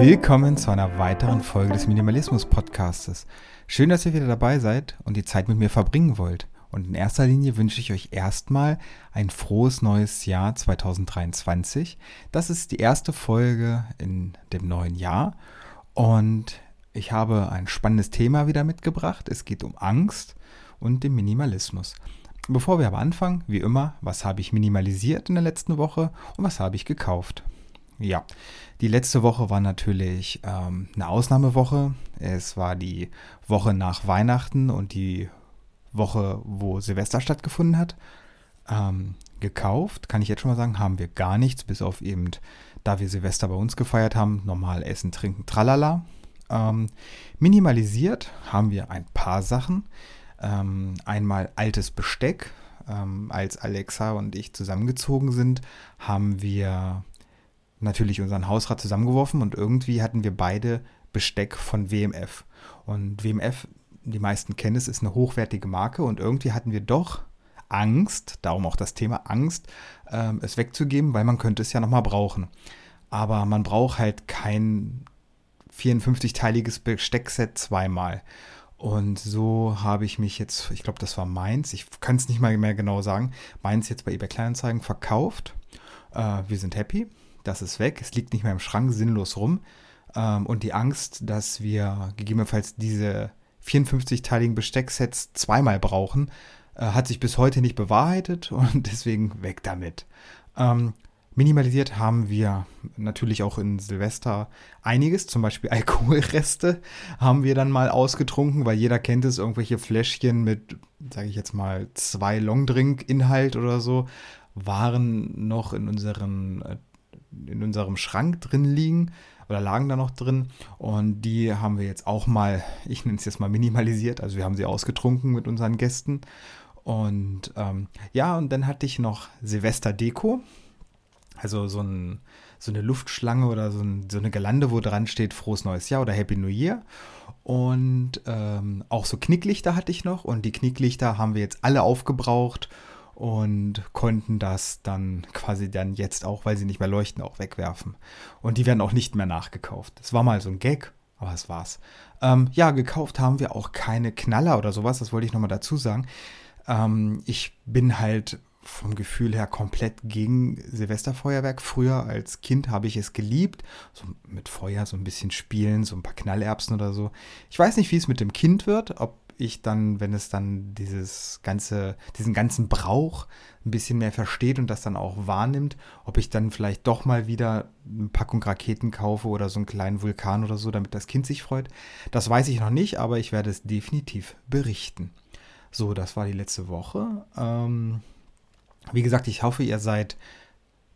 Willkommen zu einer weiteren Folge des Minimalismus Podcastes. Schön, dass ihr wieder dabei seid und die Zeit mit mir verbringen wollt. Und in erster Linie wünsche ich euch erstmal ein frohes neues Jahr 2023. Das ist die erste Folge in dem neuen Jahr und ich habe ein spannendes Thema wieder mitgebracht. Es geht um Angst und den Minimalismus. Bevor wir aber anfangen, wie immer, was habe ich minimalisiert in der letzten Woche und was habe ich gekauft? Ja, die letzte Woche war natürlich ähm, eine Ausnahmewoche. Es war die Woche nach Weihnachten und die Woche, wo Silvester stattgefunden hat. Ähm, gekauft, kann ich jetzt schon mal sagen, haben wir gar nichts, bis auf eben, da wir Silvester bei uns gefeiert haben, normal essen, trinken, tralala. Ähm, minimalisiert haben wir ein paar Sachen. Ähm, einmal altes Besteck. Ähm, als Alexa und ich zusammengezogen sind, haben wir natürlich unseren Hausrat zusammengeworfen und irgendwie hatten wir beide Besteck von WMF. Und WMF, die meisten kennen es, ist eine hochwertige Marke und irgendwie hatten wir doch Angst, darum auch das Thema Angst, ähm, es wegzugeben, weil man könnte es ja nochmal brauchen. Aber man braucht halt kein 54-teiliges Besteckset zweimal. Und so habe ich mich jetzt, ich glaube, das war meins, ich kann es nicht mal mehr genau sagen, meins jetzt bei eBay Kleinanzeigen verkauft. Äh, wir sind happy, das ist weg, es liegt nicht mehr im Schrank sinnlos rum. Ähm, und die Angst, dass wir gegebenenfalls diese 54-teiligen Bestecksets zweimal brauchen, äh, hat sich bis heute nicht bewahrheitet und deswegen weg damit. Ähm, Minimalisiert haben wir natürlich auch in Silvester einiges, zum Beispiel Alkoholreste haben wir dann mal ausgetrunken, weil jeder kennt es, irgendwelche Fläschchen mit, sage ich jetzt mal, zwei Longdrink-Inhalt oder so, waren noch in, unseren, äh, in unserem Schrank drin liegen oder lagen da noch drin und die haben wir jetzt auch mal, ich nenne es jetzt mal minimalisiert, also wir haben sie ausgetrunken mit unseren Gästen und ähm, ja, und dann hatte ich noch Silvester-Deko. Also so, ein, so eine Luftschlange oder so, ein, so, eine Gelande, wo dran steht Frohes Neues Jahr oder Happy New Year. Und ähm, auch so Knicklichter hatte ich noch. Und die Knicklichter haben wir jetzt alle aufgebraucht und konnten das dann quasi dann jetzt auch, weil sie nicht mehr leuchten, auch wegwerfen. Und die werden auch nicht mehr nachgekauft. Das war mal so ein Gag, aber das war's. Ähm, ja, gekauft haben wir auch keine Knaller oder sowas, das wollte ich nochmal dazu sagen. Ähm, ich bin halt vom Gefühl her komplett gegen Silvesterfeuerwerk. Früher als Kind habe ich es geliebt, so mit Feuer so ein bisschen spielen, so ein paar Knallerbsen oder so. Ich weiß nicht, wie es mit dem Kind wird, ob ich dann, wenn es dann dieses ganze, diesen ganzen Brauch ein bisschen mehr versteht und das dann auch wahrnimmt, ob ich dann vielleicht doch mal wieder eine Packung Raketen kaufe oder so einen kleinen Vulkan oder so, damit das Kind sich freut. Das weiß ich noch nicht, aber ich werde es definitiv berichten. So, das war die letzte Woche. Ähm, wie gesagt, ich hoffe, ihr seid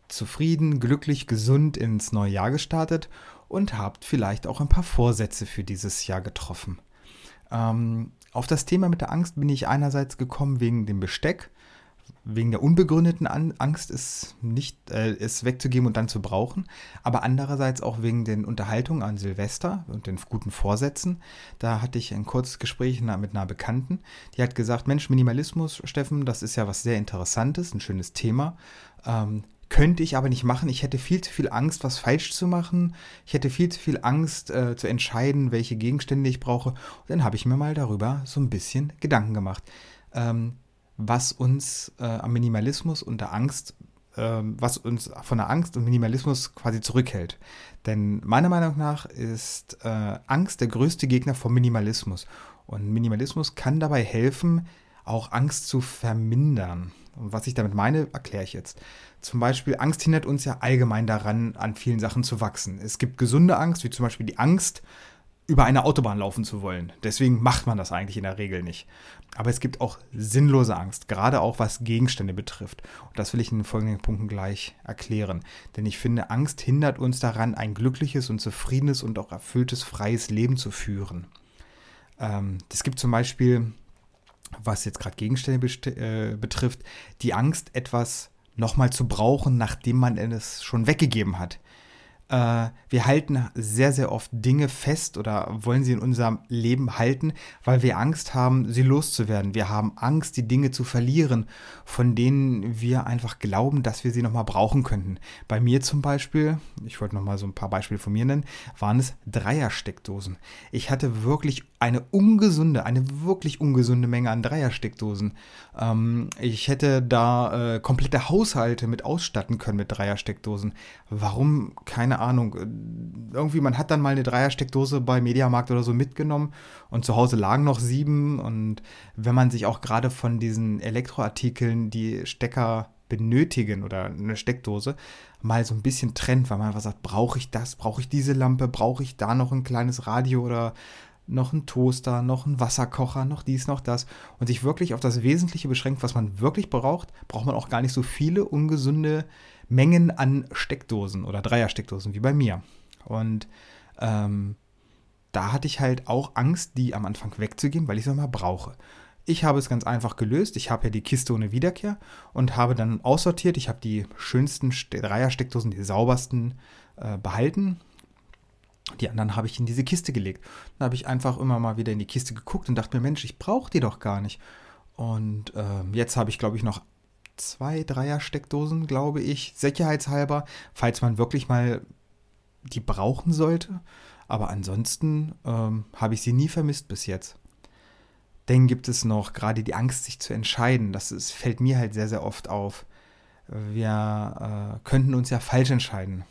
zufrieden, glücklich, gesund ins neue Jahr gestartet und habt vielleicht auch ein paar Vorsätze für dieses Jahr getroffen. Ähm, auf das Thema mit der Angst bin ich einerseits gekommen wegen dem Besteck, wegen der unbegründeten Angst, es nicht, äh, es wegzugeben und dann zu brauchen, aber andererseits auch wegen den Unterhaltungen an Silvester und den guten Vorsätzen. Da hatte ich ein kurzes Gespräch mit einer Bekannten, die hat gesagt, Mensch, Minimalismus, Steffen, das ist ja was sehr Interessantes, ein schönes Thema. Ähm, könnte ich aber nicht machen. Ich hätte viel zu viel Angst, was falsch zu machen. Ich hätte viel zu viel Angst äh, zu entscheiden, welche Gegenstände ich brauche. Und dann habe ich mir mal darüber so ein bisschen Gedanken gemacht. Ähm, was uns äh, am Minimalismus und der Angst, äh, was uns von der Angst und Minimalismus quasi zurückhält. Denn meiner Meinung nach ist äh, Angst der größte Gegner vom Minimalismus. Und Minimalismus kann dabei helfen, auch Angst zu vermindern. Und was ich damit meine, erkläre ich jetzt. Zum Beispiel, Angst hindert uns ja allgemein daran, an vielen Sachen zu wachsen. Es gibt gesunde Angst, wie zum Beispiel die Angst, über eine Autobahn laufen zu wollen. Deswegen macht man das eigentlich in der Regel nicht. Aber es gibt auch sinnlose Angst, gerade auch was Gegenstände betrifft. Und das will ich in den folgenden Punkten gleich erklären. Denn ich finde, Angst hindert uns daran, ein glückliches und zufriedenes und auch erfülltes, freies Leben zu führen. Ähm, es gibt zum Beispiel, was jetzt gerade Gegenstände äh, betrifft, die Angst, etwas nochmal zu brauchen, nachdem man es schon weggegeben hat. Äh, wir halten sehr, sehr oft Dinge fest oder wollen sie in unserem Leben halten, weil wir Angst haben, sie loszuwerden. Wir haben Angst, die Dinge zu verlieren, von denen wir einfach glauben, dass wir sie nochmal brauchen könnten. Bei mir zum Beispiel, ich wollte nochmal so ein paar Beispiele von mir nennen, waren es Dreiersteckdosen. Ich hatte wirklich eine ungesunde, eine wirklich ungesunde Menge an Dreiersteckdosen. Ähm, ich hätte da äh, komplette Haushalte mit ausstatten können mit Dreiersteckdosen. Warum? Keine. Irgendwie, man hat dann mal eine Dreiersteckdose bei Mediamarkt oder so mitgenommen und zu Hause lagen noch sieben. Und wenn man sich auch gerade von diesen Elektroartikeln die Stecker benötigen oder eine Steckdose mal so ein bisschen trennt, weil man einfach sagt, brauche ich das, brauche ich diese Lampe, brauche ich da noch ein kleines Radio oder noch ein Toaster, noch ein Wasserkocher, noch dies, noch das und sich wirklich auf das Wesentliche beschränkt, was man wirklich braucht, braucht man auch gar nicht so viele ungesunde Mengen an Steckdosen oder Dreiersteckdosen wie bei mir. Und ähm, da hatte ich halt auch Angst, die am Anfang wegzugeben, weil ich sie mal brauche. Ich habe es ganz einfach gelöst. Ich habe ja die Kiste ohne Wiederkehr und habe dann aussortiert. Ich habe die schönsten Dreiersteckdosen, die saubersten äh, behalten die anderen habe ich in diese Kiste gelegt. Dann habe ich einfach immer mal wieder in die Kiste geguckt und dachte mir, Mensch, ich brauche die doch gar nicht. Und ähm, jetzt habe ich, glaube ich, noch zwei Dreier-Steckdosen, glaube ich, sicherheitshalber, falls man wirklich mal die brauchen sollte. Aber ansonsten ähm, habe ich sie nie vermisst bis jetzt. Dann gibt es noch gerade die Angst, sich zu entscheiden. Das ist, fällt mir halt sehr, sehr oft auf. Wir äh, könnten uns ja falsch entscheiden.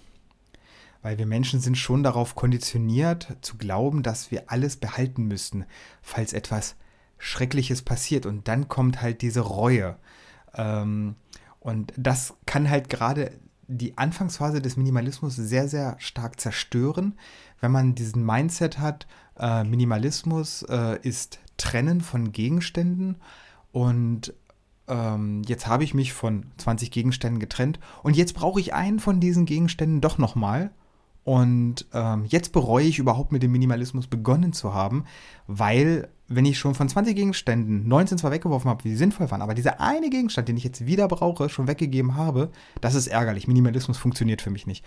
Weil wir Menschen sind schon darauf konditioniert zu glauben, dass wir alles behalten müssten, falls etwas Schreckliches passiert. Und dann kommt halt diese Reue. Ähm, und das kann halt gerade die Anfangsphase des Minimalismus sehr, sehr stark zerstören, wenn man diesen Mindset hat, äh, Minimalismus äh, ist Trennen von Gegenständen. Und ähm, jetzt habe ich mich von 20 Gegenständen getrennt. Und jetzt brauche ich einen von diesen Gegenständen doch nochmal und ähm, jetzt bereue ich überhaupt mit dem Minimalismus begonnen zu haben, weil wenn ich schon von 20 Gegenständen 19 zwar weggeworfen habe, die sinnvoll waren, aber dieser eine Gegenstand, den ich jetzt wieder brauche, schon weggegeben habe, das ist ärgerlich. Minimalismus funktioniert für mich nicht.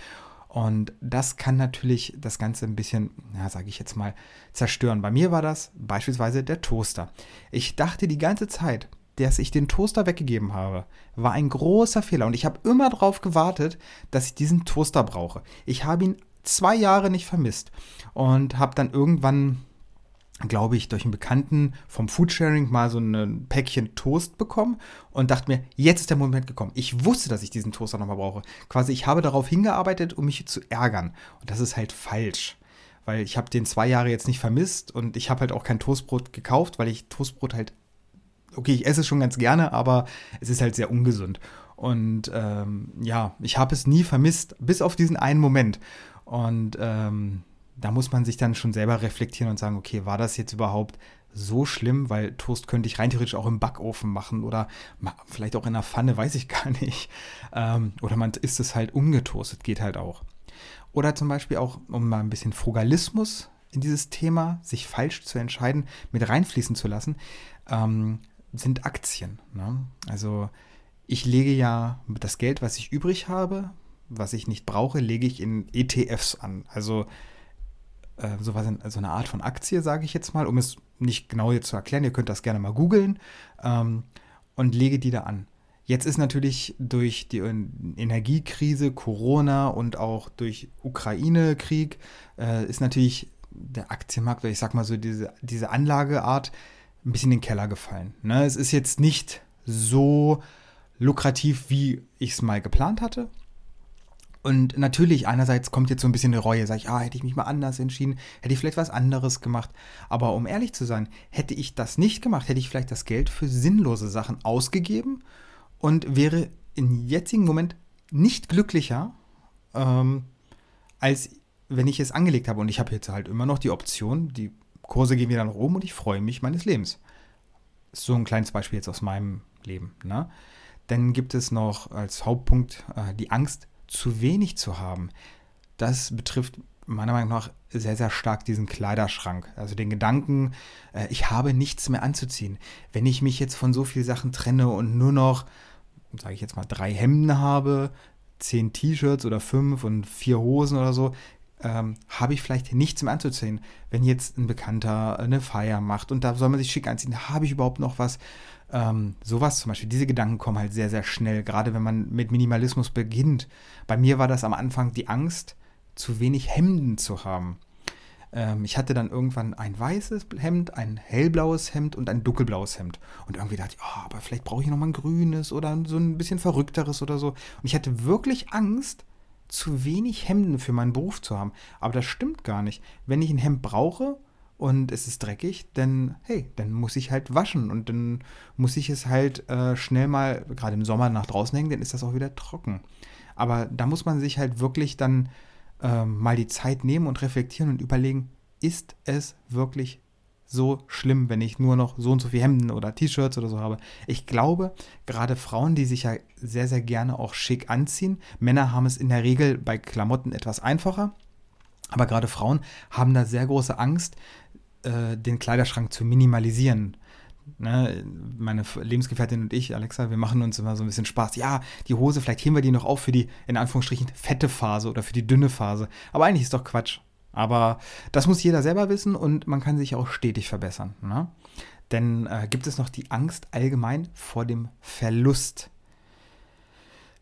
Und das kann natürlich das Ganze ein bisschen, ja, sage ich jetzt mal, zerstören. Bei mir war das beispielsweise der Toaster. Ich dachte die ganze Zeit, dass ich den Toaster weggegeben habe, war ein großer Fehler. Und ich habe immer darauf gewartet, dass ich diesen Toaster brauche. Ich habe ihn zwei Jahre nicht vermisst und habe dann irgendwann glaube ich, durch einen Bekannten vom Foodsharing mal so ein Päckchen Toast bekommen und dachte mir, jetzt ist der Moment gekommen. Ich wusste, dass ich diesen Toaster nochmal brauche. Quasi, ich habe darauf hingearbeitet, um mich zu ärgern. Und das ist halt falsch. Weil ich habe den zwei Jahre jetzt nicht vermisst und ich habe halt auch kein Toastbrot gekauft, weil ich Toastbrot halt, okay, ich esse es schon ganz gerne, aber es ist halt sehr ungesund. Und ähm, ja, ich habe es nie vermisst, bis auf diesen einen Moment. Und ähm, da muss man sich dann schon selber reflektieren und sagen, okay, war das jetzt überhaupt so schlimm? Weil Toast könnte ich rein theoretisch auch im Backofen machen oder vielleicht auch in der Pfanne, weiß ich gar nicht. Ähm, oder man isst es halt ungetoastet, geht halt auch. Oder zum Beispiel auch, um mal ein bisschen Frugalismus in dieses Thema, sich falsch zu entscheiden, mit reinfließen zu lassen, ähm, sind Aktien. Ne? Also ich lege ja das Geld, was ich übrig habe, was ich nicht brauche, lege ich in ETFs an. Also äh, sowas in, so eine Art von Aktie, sage ich jetzt mal, um es nicht genau jetzt zu erklären. Ihr könnt das gerne mal googeln ähm, und lege die da an. Jetzt ist natürlich durch die Energiekrise, Corona und auch durch Ukraine-Krieg äh, ist natürlich der Aktienmarkt, oder ich sag mal so, diese, diese Anlageart ein bisschen in den Keller gefallen. Ne? Es ist jetzt nicht so lukrativ, wie ich es mal geplant hatte. Und natürlich, einerseits kommt jetzt so ein bisschen eine Reue, sage ich, ah, hätte ich mich mal anders entschieden, hätte ich vielleicht was anderes gemacht. Aber um ehrlich zu sein, hätte ich das nicht gemacht, hätte ich vielleicht das Geld für sinnlose Sachen ausgegeben und wäre im jetzigen Moment nicht glücklicher, ähm, als wenn ich es angelegt habe. Und ich habe jetzt halt immer noch die Option, die Kurse gehen wieder nach oben und ich freue mich meines Lebens. So ein kleines Beispiel jetzt aus meinem Leben. Ne? Dann gibt es noch als Hauptpunkt äh, die Angst, zu wenig zu haben. Das betrifft meiner Meinung nach sehr, sehr stark diesen Kleiderschrank. Also den Gedanken, äh, ich habe nichts mehr anzuziehen. Wenn ich mich jetzt von so vielen Sachen trenne und nur noch, sage ich jetzt mal, drei Hemden habe, zehn T-Shirts oder fünf und vier Hosen oder so, ähm, habe ich vielleicht nichts mehr anzuziehen. Wenn jetzt ein Bekannter eine Feier macht und da soll man sich schick anziehen, habe ich überhaupt noch was? Ähm, sowas zum Beispiel, diese Gedanken kommen halt sehr, sehr schnell, gerade wenn man mit Minimalismus beginnt. Bei mir war das am Anfang die Angst, zu wenig Hemden zu haben. Ähm, ich hatte dann irgendwann ein weißes Hemd, ein hellblaues Hemd und ein dunkelblaues Hemd. Und irgendwie dachte ich, oh, aber vielleicht brauche ich noch mal ein grünes oder so ein bisschen verrückteres oder so. Und ich hatte wirklich Angst, zu wenig Hemden für meinen Beruf zu haben. Aber das stimmt gar nicht. Wenn ich ein Hemd brauche und es ist dreckig, dann, hey, dann muss ich halt waschen und dann muss ich es halt äh, schnell mal, gerade im Sommer, nach draußen hängen, dann ist das auch wieder trocken. Aber da muss man sich halt wirklich dann äh, mal die Zeit nehmen und reflektieren und überlegen, ist es wirklich so schlimm, wenn ich nur noch so und so viel Hemden oder T-Shirts oder so habe. Ich glaube, gerade Frauen, die sich ja sehr, sehr gerne auch schick anziehen, Männer haben es in der Regel bei Klamotten etwas einfacher, aber gerade Frauen haben da sehr große Angst, äh, den Kleiderschrank zu minimalisieren. Ne, meine Lebensgefährtin und ich, Alexa, wir machen uns immer so ein bisschen Spaß. Ja, die Hose, vielleicht heben wir die noch auf für die, in Anführungsstrichen, fette Phase oder für die dünne Phase. Aber eigentlich ist doch Quatsch. Aber das muss jeder selber wissen und man kann sich auch stetig verbessern. Ne? Denn äh, gibt es noch die Angst allgemein vor dem Verlust.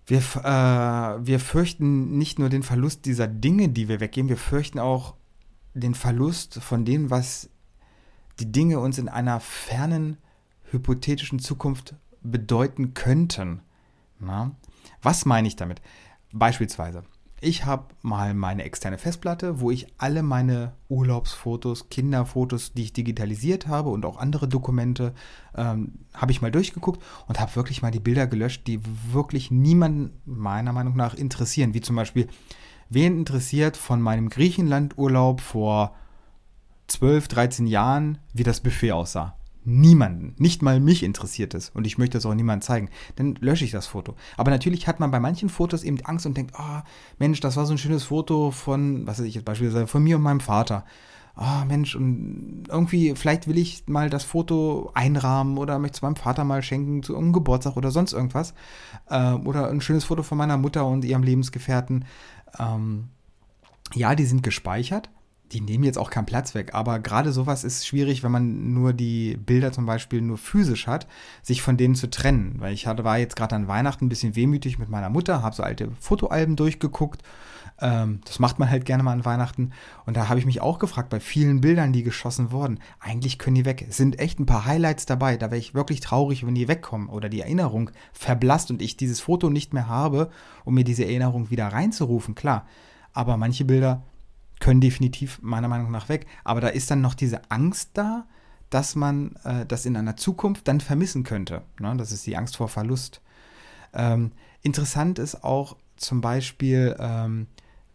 Wir, äh, wir fürchten nicht nur den Verlust dieser Dinge, die wir weggeben, wir fürchten auch den Verlust von dem, was die Dinge uns in einer fernen, hypothetischen Zukunft bedeuten könnten. Na? Was meine ich damit? Beispielsweise, ich habe mal meine externe Festplatte, wo ich alle meine Urlaubsfotos, Kinderfotos, die ich digitalisiert habe und auch andere Dokumente, ähm, habe ich mal durchgeguckt und habe wirklich mal die Bilder gelöscht, die wirklich niemanden meiner Meinung nach interessieren. Wie zum Beispiel, wen interessiert von meinem Griechenland-Urlaub vor 12, 13 Jahren, wie das Buffet aussah? niemanden, nicht mal mich interessiert es und ich möchte es auch niemandem zeigen, dann lösche ich das Foto. Aber natürlich hat man bei manchen Fotos eben Angst und denkt, ah, oh, Mensch, das war so ein schönes Foto von, was weiß ich jetzt beispielsweise, von mir und meinem Vater. Ah, oh, Mensch, und irgendwie, vielleicht will ich mal das Foto einrahmen oder möchte es meinem Vater mal schenken zu einem Geburtstag oder sonst irgendwas. Äh, oder ein schönes Foto von meiner Mutter und ihrem Lebensgefährten. Ähm, ja, die sind gespeichert, die nehmen jetzt auch keinen Platz weg, aber gerade sowas ist schwierig, wenn man nur die Bilder zum Beispiel nur physisch hat, sich von denen zu trennen. Weil ich hatte, war jetzt gerade an Weihnachten ein bisschen wehmütig mit meiner Mutter, habe so alte Fotoalben durchgeguckt. Ähm, das macht man halt gerne mal an Weihnachten. Und da habe ich mich auch gefragt, bei vielen Bildern, die geschossen wurden, eigentlich können die weg. Es sind echt ein paar Highlights dabei. Da wäre ich wirklich traurig, wenn die wegkommen oder die Erinnerung verblasst und ich dieses Foto nicht mehr habe, um mir diese Erinnerung wieder reinzurufen. Klar. Aber manche Bilder können definitiv meiner Meinung nach weg. Aber da ist dann noch diese Angst da, dass man äh, das in einer Zukunft dann vermissen könnte. Ne? Das ist die Angst vor Verlust. Ähm, interessant ist auch zum Beispiel, ähm,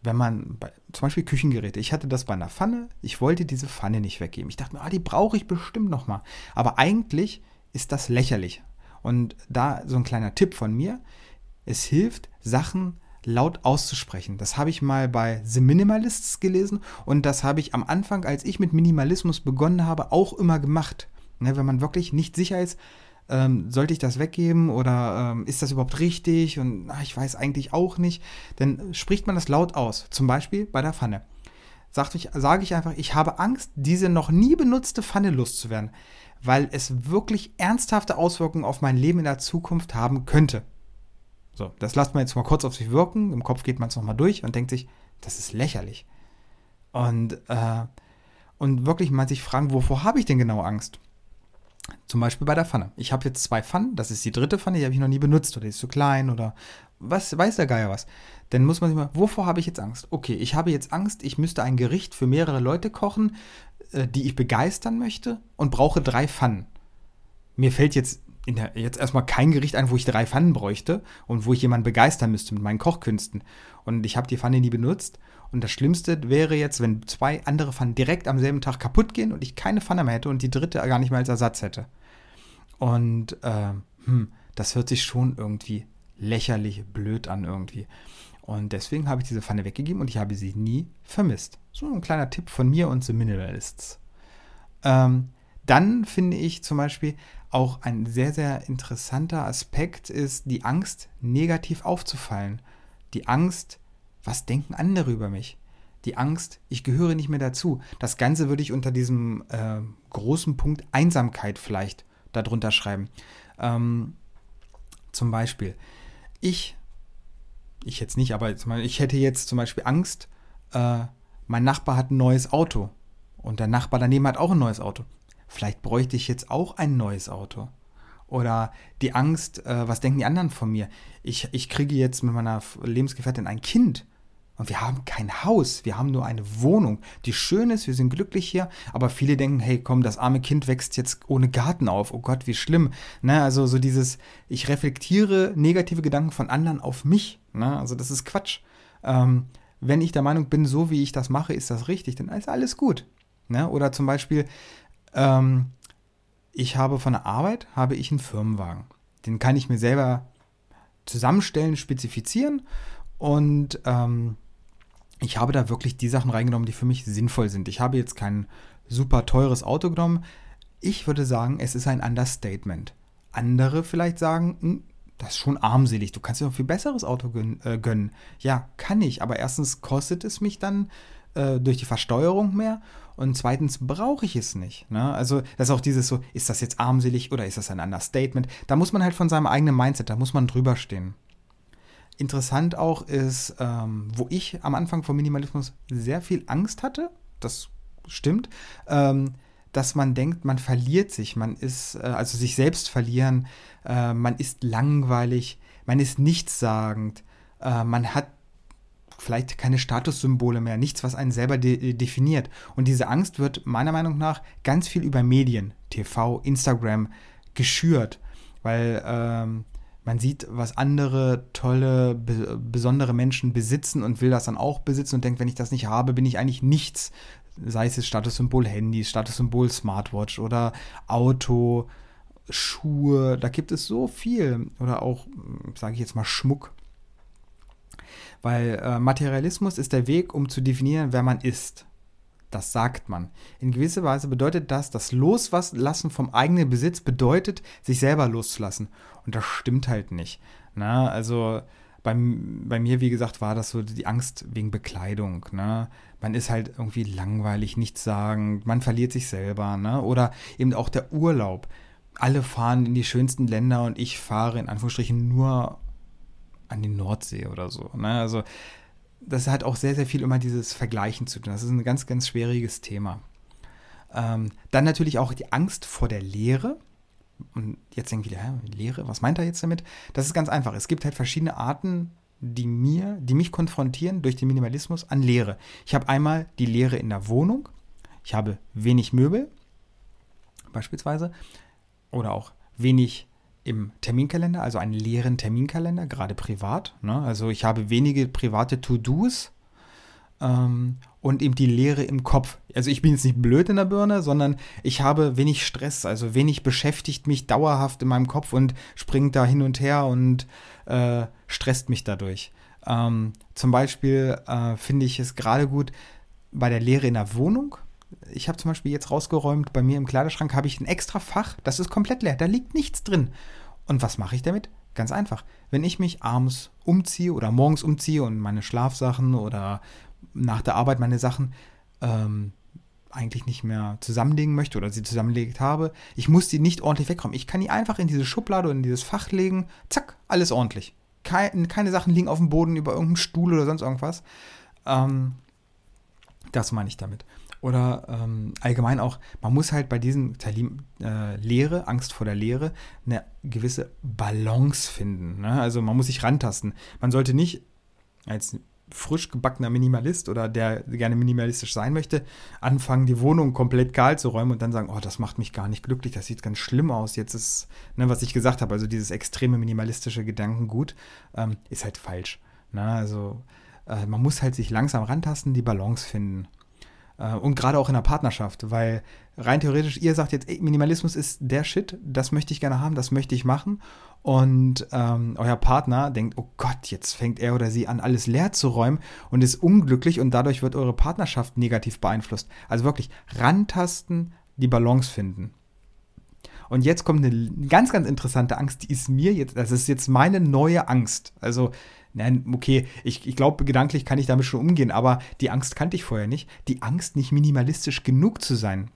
wenn man bei, zum Beispiel Küchengeräte. Ich hatte das bei einer Pfanne. Ich wollte diese Pfanne nicht weggeben. Ich dachte mir, ah, die brauche ich bestimmt noch mal. Aber eigentlich ist das lächerlich. Und da so ein kleiner Tipp von mir: Es hilft, Sachen laut auszusprechen. Das habe ich mal bei The Minimalists gelesen und das habe ich am Anfang, als ich mit Minimalismus begonnen habe, auch immer gemacht. Ne, wenn man wirklich nicht sicher ist, ähm, sollte ich das weggeben oder ähm, ist das überhaupt richtig und ach, ich weiß eigentlich auch nicht, dann spricht man das laut aus. Zum Beispiel bei der Pfanne. Ich, sage ich einfach, ich habe Angst, diese noch nie benutzte Pfanne loszuwerden, weil es wirklich ernsthafte Auswirkungen auf mein Leben in der Zukunft haben könnte. So, das lasst man jetzt mal kurz auf sich wirken. Im Kopf geht man es nochmal durch und denkt sich, das ist lächerlich. Und, äh, und wirklich mal sich fragen, wovor habe ich denn genau Angst? Zum Beispiel bei der Pfanne. Ich habe jetzt zwei Pfannen, das ist die dritte Pfanne, die habe ich noch nie benutzt oder die ist zu klein oder was weiß der Geier was. Dann muss man sich mal, wovor habe ich jetzt Angst? Okay, ich habe jetzt Angst, ich müsste ein Gericht für mehrere Leute kochen, äh, die ich begeistern möchte und brauche drei Pfannen. Mir fällt jetzt der, jetzt erstmal kein Gericht ein, wo ich drei Pfannen bräuchte und wo ich jemanden begeistern müsste mit meinen Kochkünsten. Und ich habe die Pfanne nie benutzt. Und das Schlimmste wäre jetzt, wenn zwei andere Pfannen direkt am selben Tag kaputt gehen und ich keine Pfanne mehr hätte und die dritte gar nicht mehr als Ersatz hätte. Und äh, hm, das hört sich schon irgendwie lächerlich blöd an irgendwie. Und deswegen habe ich diese Pfanne weggegeben und ich habe sie nie vermisst. So ein kleiner Tipp von mir und The Minimalists. Ähm, dann finde ich zum Beispiel auch ein sehr, sehr interessanter Aspekt ist die Angst, negativ aufzufallen. Die Angst, was denken andere über mich? Die Angst, ich gehöre nicht mehr dazu. Das Ganze würde ich unter diesem äh, großen Punkt Einsamkeit vielleicht darunter schreiben. Ähm, zum Beispiel, ich, ich jetzt nicht, aber ich hätte jetzt zum Beispiel Angst, äh, mein Nachbar hat ein neues Auto und der Nachbar daneben hat auch ein neues Auto. Vielleicht bräuchte ich jetzt auch ein neues Auto. Oder die Angst, äh, was denken die anderen von mir? Ich, ich kriege jetzt mit meiner Lebensgefährtin ein Kind und wir haben kein Haus, wir haben nur eine Wohnung, die schön ist, wir sind glücklich hier, aber viele denken, hey, komm, das arme Kind wächst jetzt ohne Garten auf, oh Gott, wie schlimm. Ne? Also so dieses, ich reflektiere negative Gedanken von anderen auf mich. Ne? Also das ist Quatsch. Ähm, wenn ich der Meinung bin, so wie ich das mache, ist das richtig, dann ist alles gut. Ne? Oder zum Beispiel, ähm, ich habe von der Arbeit, habe ich einen Firmenwagen. Den kann ich mir selber zusammenstellen, spezifizieren und ähm, ich habe da wirklich die Sachen reingenommen, die für mich sinnvoll sind. Ich habe jetzt kein super teures Auto genommen. Ich würde sagen, es ist ein Understatement. Andere vielleicht sagen, hm, das ist schon armselig. Du kannst dir ein viel besseres Auto äh, gönnen. Ja, kann ich. Aber erstens kostet es mich dann äh, durch die Versteuerung mehr und zweitens brauche ich es nicht. Ne? Also das ist auch dieses so, ist das jetzt armselig oder ist das ein Understatement? Da muss man halt von seinem eigenen Mindset, da muss man drüber stehen. Interessant auch ist, ähm, wo ich am Anfang vom Minimalismus sehr viel Angst hatte, das stimmt, ähm, dass man denkt, man verliert sich, man ist, äh, also sich selbst verlieren, äh, man ist langweilig, man ist nichtssagend, äh, man hat vielleicht keine Statussymbole mehr, nichts, was einen selber de definiert. Und diese Angst wird meiner Meinung nach ganz viel über Medien, TV, Instagram geschürt, weil ähm, man sieht, was andere tolle, be besondere Menschen besitzen und will das dann auch besitzen und denkt, wenn ich das nicht habe, bin ich eigentlich nichts. Sei es das Statussymbol Handy, Statussymbol Smartwatch oder Auto, Schuhe, da gibt es so viel. Oder auch, sage ich jetzt mal, Schmuck. Weil äh, Materialismus ist der Weg, um zu definieren, wer man ist. Das sagt man. In gewisser Weise bedeutet das, das Loslassen vom eigenen Besitz bedeutet, sich selber loszulassen. Und das stimmt halt nicht. Na, also bei, bei mir, wie gesagt, war das so die Angst wegen Bekleidung. Ne? Man ist halt irgendwie langweilig, nichts sagen, man verliert sich selber. Ne? Oder eben auch der Urlaub. Alle fahren in die schönsten Länder und ich fahre in Anführungsstrichen nur an die Nordsee oder so. Ne? Also das hat auch sehr, sehr viel immer dieses Vergleichen zu tun. Das ist ein ganz, ganz schwieriges Thema. Ähm, dann natürlich auch die Angst vor der Lehre. Und jetzt denken wieder, Lehre, was meint er jetzt damit? Das ist ganz einfach. Es gibt halt verschiedene Arten, die mir, die mich konfrontieren durch den Minimalismus an Lehre. Ich habe einmal die Lehre in der Wohnung. Ich habe wenig Möbel, beispielsweise, oder auch wenig im Terminkalender, also einen leeren Terminkalender, gerade privat. Ne? Also ich habe wenige private To-Dos ähm, und eben die Leere im Kopf. Also ich bin jetzt nicht blöd in der Birne, sondern ich habe wenig Stress, also wenig beschäftigt mich dauerhaft in meinem Kopf und springt da hin und her und äh, stresst mich dadurch. Ähm, zum Beispiel äh, finde ich es gerade gut bei der Lehre in der Wohnung ich habe zum Beispiel jetzt rausgeräumt, bei mir im Kleiderschrank habe ich ein extra Fach, das ist komplett leer, da liegt nichts drin. Und was mache ich damit? Ganz einfach. Wenn ich mich abends umziehe oder morgens umziehe und meine Schlafsachen oder nach der Arbeit meine Sachen ähm, eigentlich nicht mehr zusammenlegen möchte oder sie zusammengelegt habe, ich muss die nicht ordentlich wegräumen. Ich kann die einfach in diese Schublade oder in dieses Fach legen, zack, alles ordentlich. Keine, keine Sachen liegen auf dem Boden über irgendeinem Stuhl oder sonst irgendwas. Ähm, das meine ich damit. Oder ähm, allgemein auch, man muss halt bei diesen Talim, äh, Lehre, Angst vor der Lehre, eine gewisse Balance finden. Ne? Also man muss sich rantasten. Man sollte nicht als frisch gebackener Minimalist oder der gerne minimalistisch sein möchte, anfangen, die Wohnung komplett kahl zu räumen und dann sagen, oh, das macht mich gar nicht glücklich, das sieht ganz schlimm aus. Jetzt ist, ne, was ich gesagt habe, also dieses extreme minimalistische Gedankengut, ähm, ist halt falsch. Ne? Also äh, man muss halt sich langsam rantasten, die Balance finden. Äh, und gerade auch in der Partnerschaft, weil rein theoretisch, ihr sagt jetzt, ey, Minimalismus ist der Shit, das möchte ich gerne haben, das möchte ich machen. Und ähm, euer Partner denkt, oh Gott, jetzt fängt er oder sie an, alles leer zu räumen und ist unglücklich und dadurch wird eure Partnerschaft negativ beeinflusst. Also wirklich rantasten, die Balance finden. Und jetzt kommt eine ganz, ganz interessante Angst, die ist mir jetzt, das ist jetzt meine neue Angst. Also Nein, okay, ich, ich glaube, gedanklich kann ich damit schon umgehen, aber die Angst kannte ich vorher nicht. Die Angst, nicht minimalistisch genug zu sein.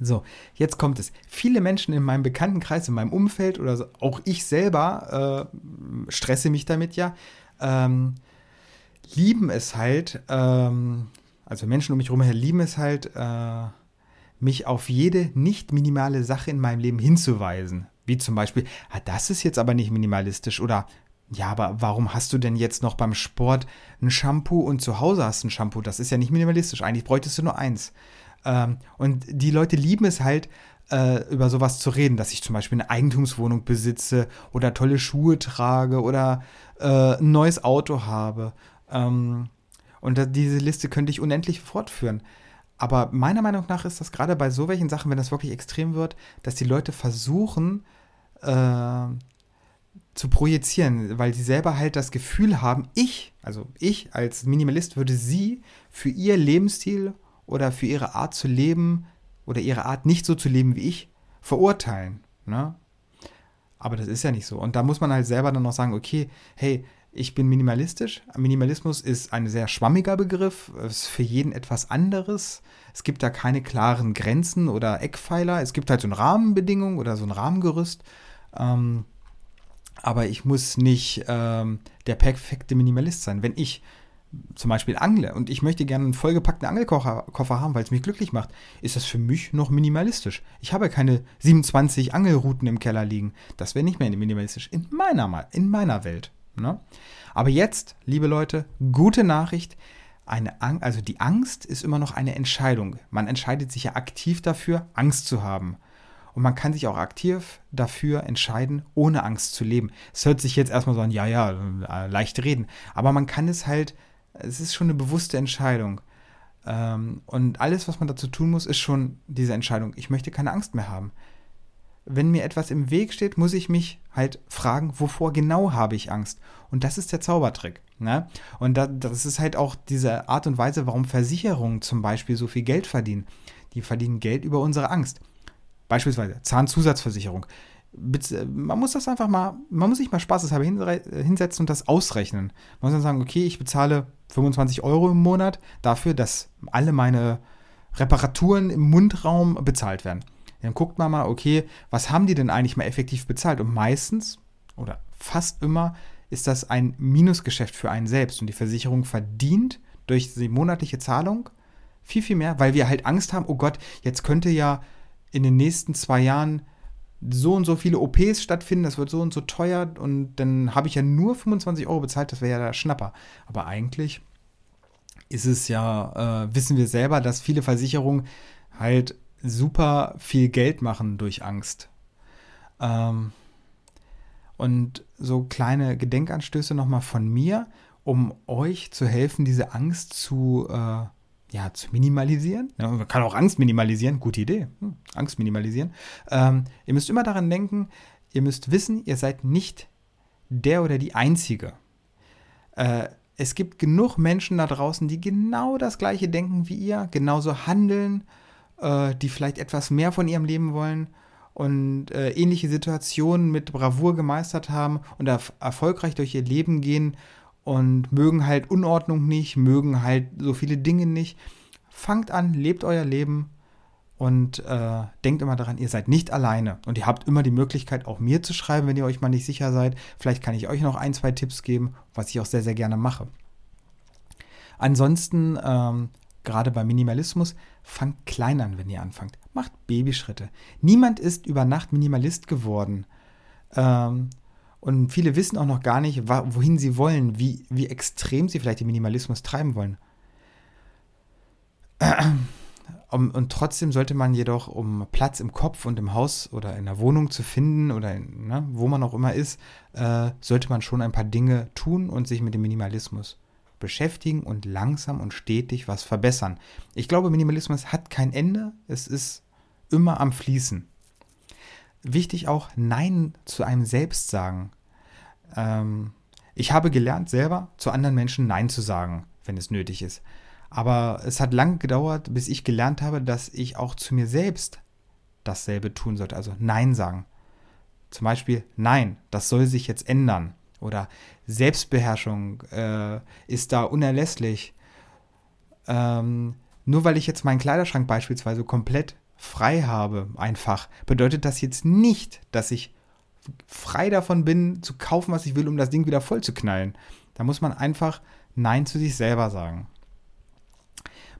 So, jetzt kommt es. Viele Menschen in meinem Bekanntenkreis, in meinem Umfeld oder so, auch ich selber äh, stresse mich damit ja, ähm, lieben es halt, ähm, also Menschen um mich herum lieben es halt, äh, mich auf jede nicht minimale Sache in meinem Leben hinzuweisen. Wie zum Beispiel, ah, das ist jetzt aber nicht minimalistisch oder ja, aber warum hast du denn jetzt noch beim Sport ein Shampoo und zu Hause hast ein Shampoo? Das ist ja nicht minimalistisch. Eigentlich bräuchtest du nur eins. Ähm, und die Leute lieben es halt, äh, über sowas zu reden, dass ich zum Beispiel eine Eigentumswohnung besitze oder tolle Schuhe trage oder äh, ein neues Auto habe. Ähm, und diese Liste könnte ich unendlich fortführen. Aber meiner Meinung nach ist das gerade bei so welchen Sachen, wenn das wirklich extrem wird, dass die Leute versuchen äh, zu projizieren, weil sie selber halt das Gefühl haben, ich, also ich als Minimalist würde sie für ihr Lebensstil oder für ihre Art zu leben oder ihre Art nicht so zu leben wie ich verurteilen. Ne? Aber das ist ja nicht so. Und da muss man halt selber dann noch sagen, okay, hey, ich bin minimalistisch. Minimalismus ist ein sehr schwammiger Begriff, ist für jeden etwas anderes. Es gibt da keine klaren Grenzen oder Eckpfeiler. Es gibt halt so eine Rahmenbedingung oder so ein Rahmengerüst. Ähm, aber ich muss nicht ähm, der perfekte Minimalist sein. Wenn ich zum Beispiel angle und ich möchte gerne einen vollgepackten Angelkoffer haben, weil es mich glücklich macht, ist das für mich noch minimalistisch. Ich habe keine 27 Angelrouten im Keller liegen. Das wäre nicht mehr minimalistisch in meiner, in meiner Welt. Ne? Aber jetzt, liebe Leute, gute Nachricht. Eine Ang also die Angst ist immer noch eine Entscheidung. Man entscheidet sich ja aktiv dafür, Angst zu haben. Und man kann sich auch aktiv dafür entscheiden, ohne Angst zu leben. Es hört sich jetzt erstmal so an, ja, ja, äh, leicht reden. Aber man kann es halt, es ist schon eine bewusste Entscheidung. Ähm, und alles, was man dazu tun muss, ist schon diese Entscheidung. Ich möchte keine Angst mehr haben wenn mir etwas im Weg steht, muss ich mich halt fragen, wovor genau habe ich Angst? Und das ist der Zaubertrick. Ne? Und da, das ist halt auch diese Art und Weise, warum Versicherungen zum Beispiel so viel Geld verdienen. Die verdienen Geld über unsere Angst. Beispielsweise Zahnzusatzversicherung. Man muss das einfach mal, man muss sich mal spaßeshalber hinsetzen und das ausrechnen. Man muss dann sagen, okay, ich bezahle 25 Euro im Monat dafür, dass alle meine Reparaturen im Mundraum bezahlt werden. Dann guckt man mal, okay, was haben die denn eigentlich mal effektiv bezahlt? Und meistens oder fast immer ist das ein Minusgeschäft für einen selbst. Und die Versicherung verdient durch die monatliche Zahlung viel, viel mehr, weil wir halt Angst haben, oh Gott, jetzt könnte ja in den nächsten zwei Jahren so und so viele OPs stattfinden, das wird so und so teuer und dann habe ich ja nur 25 Euro bezahlt, das wäre ja der Schnapper. Aber eigentlich ist es ja, äh, wissen wir selber, dass viele Versicherungen halt super viel Geld machen durch Angst. Ähm, und so kleine Gedenkanstöße nochmal von mir, um euch zu helfen, diese Angst zu, äh, ja, zu minimalisieren. Ja, man kann auch Angst minimalisieren, gute Idee. Hm, Angst minimalisieren. Ähm, ihr müsst immer daran denken, ihr müsst wissen, ihr seid nicht der oder die Einzige. Äh, es gibt genug Menschen da draußen, die genau das gleiche denken wie ihr, genauso handeln äh, die vielleicht etwas mehr von ihrem Leben wollen und äh, ähnliche Situationen mit Bravour gemeistert haben und erf erfolgreich durch ihr Leben gehen und mögen halt Unordnung nicht, mögen halt so viele Dinge nicht. Fangt an, lebt euer Leben und äh, denkt immer daran, ihr seid nicht alleine und ihr habt immer die Möglichkeit, auch mir zu schreiben, wenn ihr euch mal nicht sicher seid. Vielleicht kann ich euch noch ein, zwei Tipps geben, was ich auch sehr, sehr gerne mache. Ansonsten ähm, gerade beim Minimalismus, fangt klein an, wenn ihr anfangt. Macht Babyschritte. Niemand ist über Nacht Minimalist geworden. Ähm, und viele wissen auch noch gar nicht, wohin sie wollen, wie, wie extrem sie vielleicht den Minimalismus treiben wollen. Und trotzdem sollte man jedoch, um Platz im Kopf und im Haus oder in der Wohnung zu finden oder in, ne, wo man auch immer ist, äh, sollte man schon ein paar Dinge tun und sich mit dem Minimalismus beschäftigen und langsam und stetig was verbessern. Ich glaube, Minimalismus hat kein Ende, es ist immer am Fließen. Wichtig auch, Nein zu einem selbst sagen. Ähm, ich habe gelernt, selber zu anderen Menschen Nein zu sagen, wenn es nötig ist. Aber es hat lange gedauert, bis ich gelernt habe, dass ich auch zu mir selbst dasselbe tun sollte. Also Nein sagen. Zum Beispiel, nein, das soll sich jetzt ändern. Oder Selbstbeherrschung äh, ist da unerlässlich. Ähm, nur weil ich jetzt meinen Kleiderschrank beispielsweise komplett frei habe, einfach, bedeutet das jetzt nicht, dass ich frei davon bin, zu kaufen, was ich will, um das Ding wieder voll zu knallen. Da muss man einfach Nein zu sich selber sagen.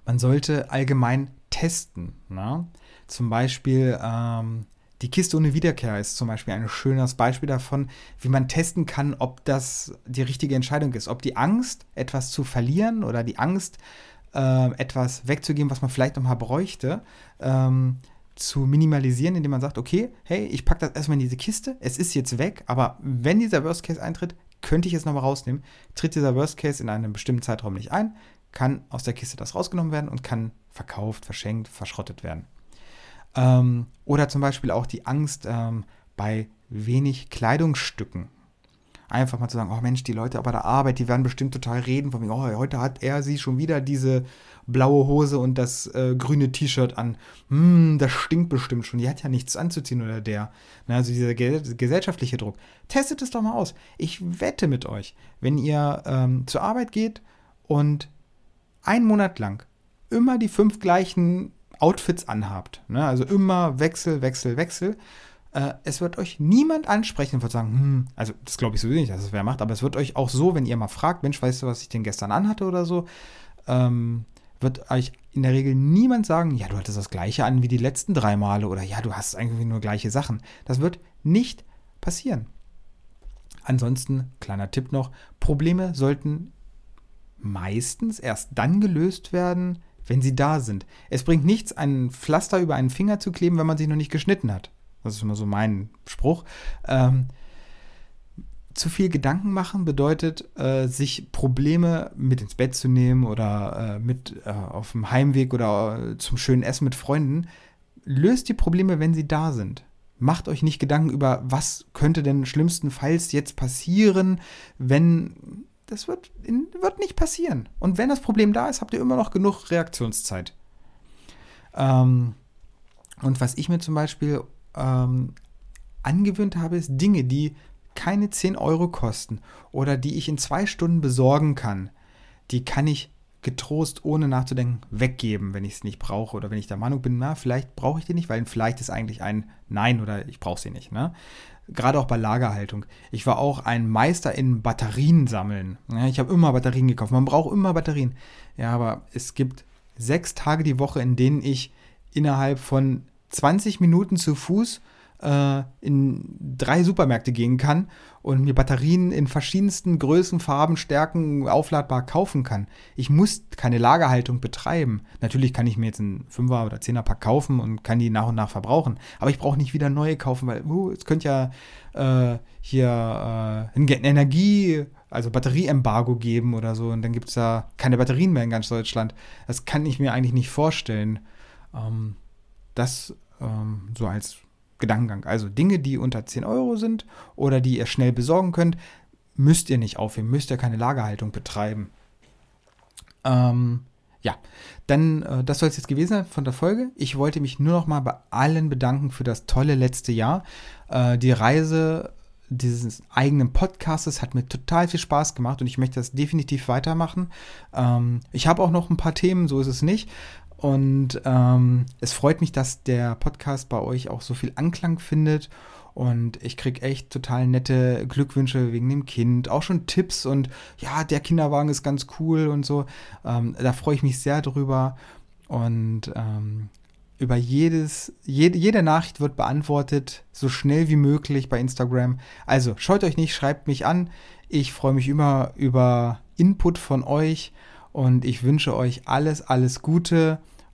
Man sollte allgemein testen. Ne? Zum Beispiel ähm, die Kiste ohne Wiederkehr ist zum Beispiel ein schönes Beispiel davon, wie man testen kann, ob das die richtige Entscheidung ist. Ob die Angst, etwas zu verlieren oder die Angst, äh, etwas wegzugeben, was man vielleicht noch mal bräuchte, ähm, zu minimalisieren, indem man sagt, okay, hey, ich packe das erstmal in diese Kiste, es ist jetzt weg, aber wenn dieser Worst Case eintritt, könnte ich es nochmal rausnehmen. Tritt dieser Worst Case in einem bestimmten Zeitraum nicht ein, kann aus der Kiste das rausgenommen werden und kann verkauft, verschenkt, verschrottet werden. Ähm, oder zum Beispiel auch die Angst ähm, bei wenig Kleidungsstücken. Einfach mal zu sagen, oh Mensch, die Leute bei der Arbeit, die werden bestimmt total reden, von wegen, oh, heute hat er sie schon wieder diese blaue Hose und das äh, grüne T-Shirt an. Hm, das stinkt bestimmt schon. Die hat ja nichts anzuziehen oder der. Na, also dieser ge gesellschaftliche Druck. Testet es doch mal aus. Ich wette mit euch, wenn ihr ähm, zur Arbeit geht und einen Monat lang immer die fünf gleichen Outfits anhabt, ne? also immer Wechsel, Wechsel, Wechsel, äh, es wird euch niemand ansprechen und wird sagen, hm, also das glaube ich sowieso nicht, dass es wer macht, aber es wird euch auch so, wenn ihr mal fragt, Mensch, weißt du, was ich denn gestern anhatte oder so, ähm, wird euch in der Regel niemand sagen, ja, du hattest das gleiche an wie die letzten drei Male oder ja, du hast eigentlich nur gleiche Sachen. Das wird nicht passieren. Ansonsten, kleiner Tipp noch, Probleme sollten meistens erst dann gelöst werden, wenn sie da sind. Es bringt nichts, ein Pflaster über einen Finger zu kleben, wenn man sich noch nicht geschnitten hat. Das ist immer so mein Spruch. Ähm, zu viel Gedanken machen bedeutet, äh, sich Probleme mit ins Bett zu nehmen oder äh, mit äh, auf dem Heimweg oder äh, zum schönen Essen mit Freunden. Löst die Probleme, wenn sie da sind. Macht euch nicht Gedanken über, was könnte denn schlimmstenfalls jetzt passieren, wenn. Das wird, wird nicht passieren. Und wenn das Problem da ist, habt ihr immer noch genug Reaktionszeit. Ähm, und was ich mir zum Beispiel ähm, angewöhnt habe, ist Dinge, die keine 10 Euro kosten oder die ich in zwei Stunden besorgen kann, die kann ich getrost, ohne nachzudenken, weggeben, wenn ich es nicht brauche oder wenn ich der Meinung bin, na, vielleicht brauche ich die nicht, weil vielleicht ist eigentlich ein Nein oder ich brauche sie nicht. Ne? Gerade auch bei Lagerhaltung. Ich war auch ein Meister in Batterien sammeln. Ja, ich habe immer Batterien gekauft. Man braucht immer Batterien. Ja, aber es gibt sechs Tage die Woche, in denen ich innerhalb von 20 Minuten zu Fuß äh, in drei Supermärkte gehen kann und mir Batterien in verschiedensten Größen, Farben, Stärken aufladbar kaufen kann. Ich muss keine Lagerhaltung betreiben. Natürlich kann ich mir jetzt einen 5er oder 10er Pack kaufen und kann die nach und nach verbrauchen. Aber ich brauche nicht wieder neue kaufen, weil uh, es könnte ja äh, hier äh, ein Energie, also Batterieembargo geben oder so und dann gibt es da keine Batterien mehr in ganz Deutschland. Das kann ich mir eigentlich nicht vorstellen. Ähm, das ähm, so als Gedankengang. Also Dinge, die unter 10 Euro sind oder die ihr schnell besorgen könnt, müsst ihr nicht aufheben, müsst ihr keine Lagerhaltung betreiben. Ähm, ja, dann, äh, das soll es jetzt gewesen sein von der Folge. Ich wollte mich nur noch mal bei allen bedanken für das tolle letzte Jahr. Äh, die Reise dieses eigenen Podcastes hat mir total viel Spaß gemacht und ich möchte das definitiv weitermachen. Ähm, ich habe auch noch ein paar Themen, so ist es nicht. Und ähm, es freut mich, dass der Podcast bei euch auch so viel Anklang findet. Und ich kriege echt total nette Glückwünsche wegen dem Kind. Auch schon Tipps und ja, der Kinderwagen ist ganz cool und so. Ähm, da freue ich mich sehr drüber. Und ähm, über jedes, jede, jede Nachricht wird beantwortet, so schnell wie möglich bei Instagram. Also schaut euch nicht, schreibt mich an. Ich freue mich immer über Input von euch und ich wünsche euch alles, alles Gute